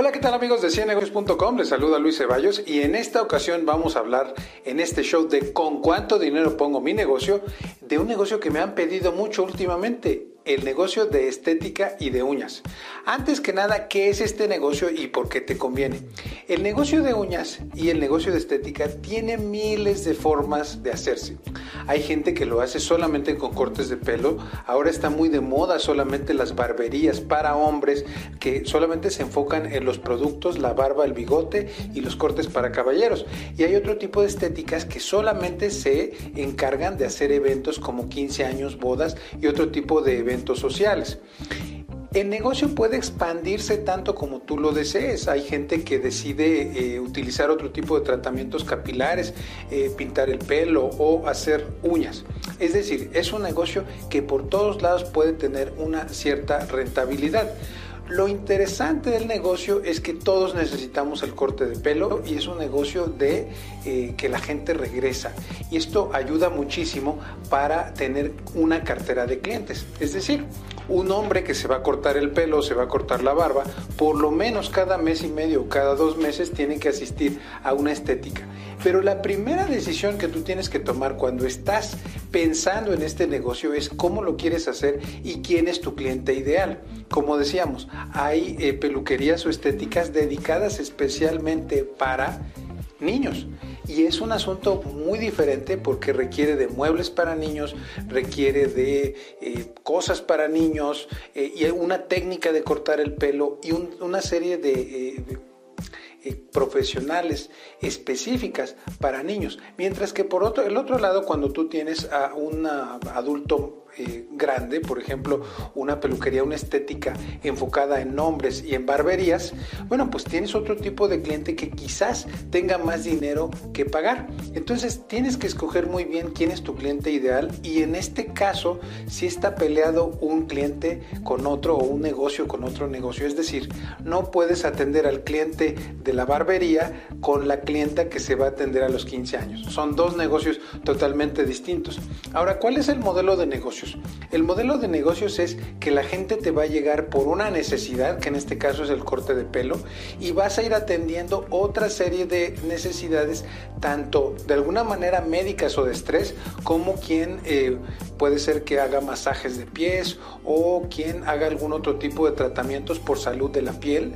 Hola, ¿qué tal amigos de ciennegocios.com? Les saluda Luis Ceballos y en esta ocasión vamos a hablar en este show de con cuánto dinero pongo mi negocio, de un negocio que me han pedido mucho últimamente el negocio de estética y de uñas. Antes que nada, ¿qué es este negocio y por qué te conviene? El negocio de uñas y el negocio de estética tiene miles de formas de hacerse. Hay gente que lo hace solamente con cortes de pelo. Ahora está muy de moda solamente las barberías para hombres que solamente se enfocan en los productos, la barba, el bigote y los cortes para caballeros. Y hay otro tipo de estéticas que solamente se encargan de hacer eventos como 15 años, bodas y otro tipo de eventos sociales. El negocio puede expandirse tanto como tú lo desees. Hay gente que decide eh, utilizar otro tipo de tratamientos capilares, eh, pintar el pelo o hacer uñas. Es decir, es un negocio que por todos lados puede tener una cierta rentabilidad. Lo interesante del negocio es que todos necesitamos el corte de pelo y es un negocio de eh, que la gente regresa. Y esto ayuda muchísimo para tener una cartera de clientes. Es decir, un hombre que se va a cortar el pelo, se va a cortar la barba, por lo menos cada mes y medio o cada dos meses tiene que asistir a una estética. Pero la primera decisión que tú tienes que tomar cuando estás pensando en este negocio es cómo lo quieres hacer y quién es tu cliente ideal. Como decíamos, hay eh, peluquerías o estéticas dedicadas especialmente para niños. Y es un asunto muy diferente porque requiere de muebles para niños, requiere de eh, cosas para niños eh, y una técnica de cortar el pelo y una serie de profesionales específicas para niños. Mientras que por otro, el otro lado, cuando tú tienes a un adulto eh, grande, por ejemplo, una peluquería, una estética enfocada en hombres y en barberías, bueno, pues tienes otro tipo de cliente que quizás tenga más dinero que pagar. Entonces tienes que escoger muy bien quién es tu cliente ideal y en este caso, si está peleado un cliente con otro o un negocio con otro negocio, es decir, no puedes atender al cliente de la barbería con la clienta que se va a atender a los 15 años. Son dos negocios totalmente distintos. Ahora, ¿cuál es el modelo de negocios? El modelo de negocios es que la gente te va a llegar por una necesidad, que en este caso es el corte de pelo, y vas a ir atendiendo otra serie de necesidades, tanto de alguna manera médicas o de estrés, como quien eh, puede ser que haga masajes de pies o quien haga algún otro tipo de tratamientos por salud de la piel.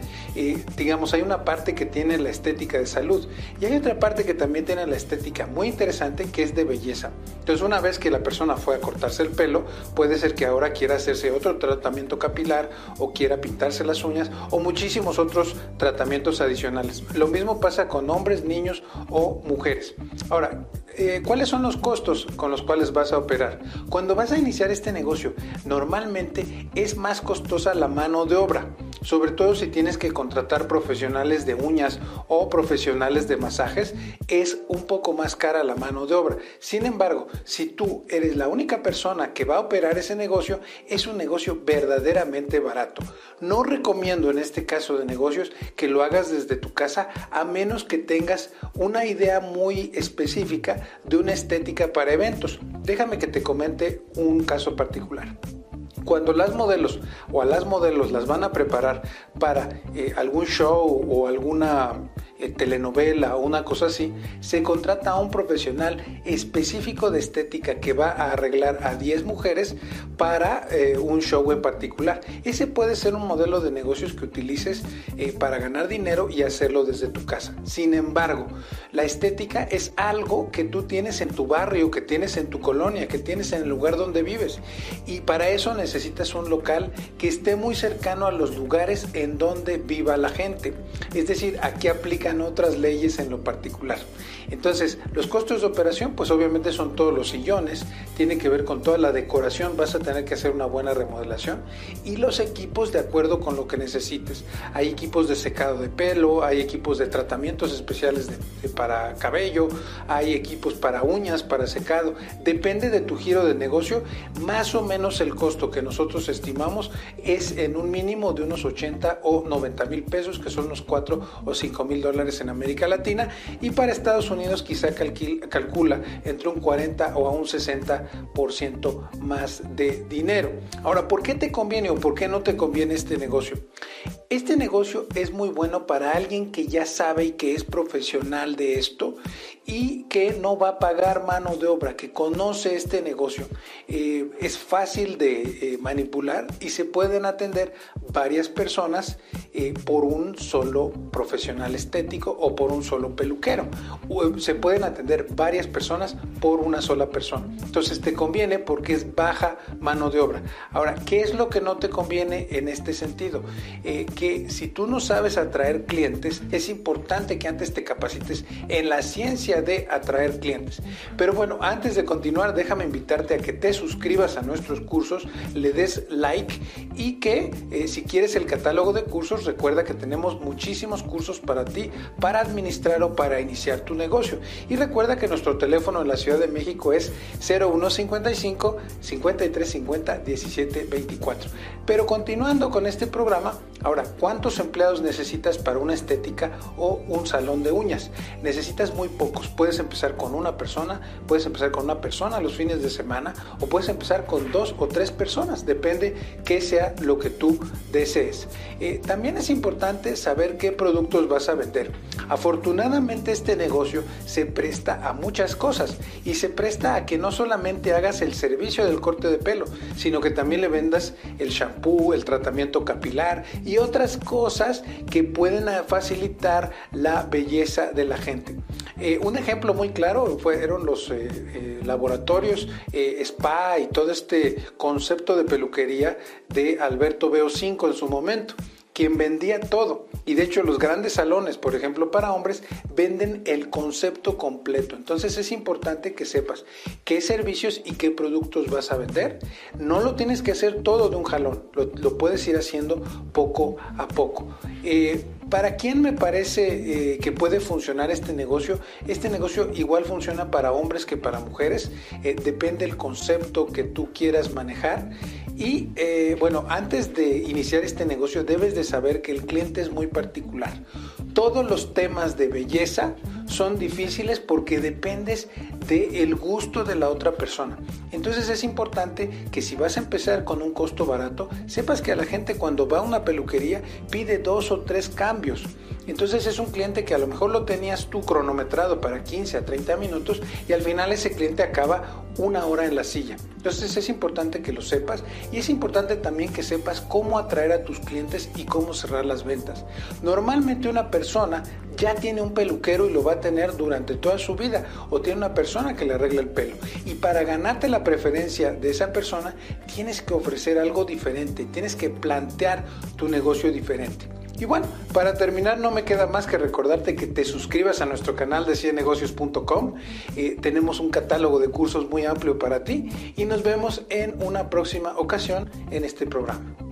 digamos, hay una parte que tiene la estética de salud y hay otra parte que también tiene la estética muy interesante que es de belleza. Entonces, una vez que la persona fue a cortarse el pelo, puede ser que ahora quiera hacerse otro tratamiento capilar o quiera pintarse las uñas o muchísimos otros tratamientos adicionales. Lo mismo pasa con hombres, niños o mujeres. Ahora, eh, ¿cuáles son los costos con los cuales vas a operar? Cuando vas a iniciar este negocio, normalmente es más costosa la mano de obra sobre todo si tienes que contratar profesionales de uñas o profesionales de masajes, es un poco más cara la mano de obra. Sin embargo, si tú eres la única persona que va a operar ese negocio, es un negocio verdaderamente barato. No recomiendo en este caso de negocios que lo hagas desde tu casa a menos que tengas una idea muy específica de una estética para eventos. Déjame que te comente un caso particular. Cuando las modelos o a las modelos las van a preparar para eh, algún show o alguna telenovela o una cosa así, se contrata a un profesional específico de estética que va a arreglar a 10 mujeres para eh, un show en particular. Ese puede ser un modelo de negocios que utilices para ganar dinero y hacerlo desde tu casa. Sin embargo, la estética es algo que tú tienes en tu barrio, que tienes en tu colonia, que tienes en el lugar donde vives. Y para eso necesitas un local que esté muy cercano a los lugares en donde viva la gente. Es decir, aquí otras leyes en lo particular. Entonces, los costos de operación, pues obviamente son todos los sillones, tiene que ver con toda la decoración, vas a tener que hacer una buena remodelación y los equipos de acuerdo con lo que necesites. Hay equipos de secado de pelo, hay equipos de tratamientos especiales para cabello, hay equipos para uñas, para secado. Depende de tu giro de negocio, más o menos el costo que nosotros estimamos es en un mínimo de unos 80 o 90 mil pesos, que son unos 4 o 5 mil dólares en América Latina, y para Estados Unidos quizá calcula entre un 40 o a un 60% más de dinero. Ahora, ¿por qué te conviene o por qué no te conviene este negocio? Este negocio es muy bueno para alguien que ya sabe y que es profesional de esto y que no va a pagar mano de obra, que conoce este negocio. Eh, es fácil de eh, manipular y se pueden atender varias personas eh, por un solo profesional estético o por un solo peluquero. se pueden atender varias personas por una sola persona. Entonces te conviene porque es baja mano de obra. Ahora, ¿qué es lo que no te conviene en este sentido? que si tú no sabes atraer clientes, es importante que antes te capacites en la ciencia de atraer clientes. Pero bueno, antes de continuar, déjame invitarte a que te suscribas a nuestros cursos, le des like y que eh, si quieres el catálogo de cursos, recuerda que tenemos muchísimos cursos para ti, para administrar o para iniciar tu negocio. Y recuerda que nuestro teléfono en la Ciudad de México es 0155 5350 1724. Pero continuando con este programa, ahora, ¿cuántos empleados necesitas para una estética o un salón de uñas? Necesitas muy pocos. Puedes empezar con una persona, puedes empezar con una persona los fines de semana o puedes empezar con dos o tres personas, depende que sea lo que tú desees. Eh, también es importante saber qué productos vas a vender. Afortunadamente este negocio se presta a muchas cosas y se presta a que no solamente hagas el servicio del corte de pelo, sino que también le vendas el shampoo, el tratamiento capilar y otras cosas que pueden facilitar la belleza de la gente. Eh, un ejemplo muy claro fueron los eh, eh, laboratorios spa y todo este concepto de peluquería de Alberto Veo 5 en su momento quien vendía todo. Y de hecho los grandes salones, por ejemplo, para hombres, venden el concepto completo. Entonces es importante que sepas qué servicios y qué productos vas a vender. No lo tienes que hacer todo de un jalón, lo, puedes ir haciendo poco a poco. ¿Para quién me parece eh, que puede funcionar este negocio? Este negocio igual funciona para hombres que para mujeres, eh, depende del concepto que tú quieras manejar. Y eh, bueno, antes de iniciar este negocio debes de saber que el cliente es muy particular. Todos los temas de belleza son difíciles porque dependes del gusto de la otra persona. Entonces es importante que si vas a empezar con un costo barato, sepas que a la gente cuando va a una peluquería pide dos o tres cambios. Entonces es un cliente que a lo mejor lo tenías tú cronometrado para 15 a 30 minutos y al final ese cliente acaba una hora en la silla. Entonces es importante que lo sepas y es importante también que sepas cómo atraer a tus clientes y cómo cerrar las ventas. Normalmente una persona ya tiene un peluquero y lo va a tener durante toda su vida o tiene una persona que le arregla el pelo. Y para ganarte la preferencia de esa persona tienes que ofrecer algo diferente, tienes que plantear tu negocio diferente. Y bueno, para terminar no me queda más que recordarte que te suscribas a nuestro canal de cienegocios.com. Eh, tenemos un catálogo de cursos muy amplio para ti y nos vemos en una próxima ocasión en este programa.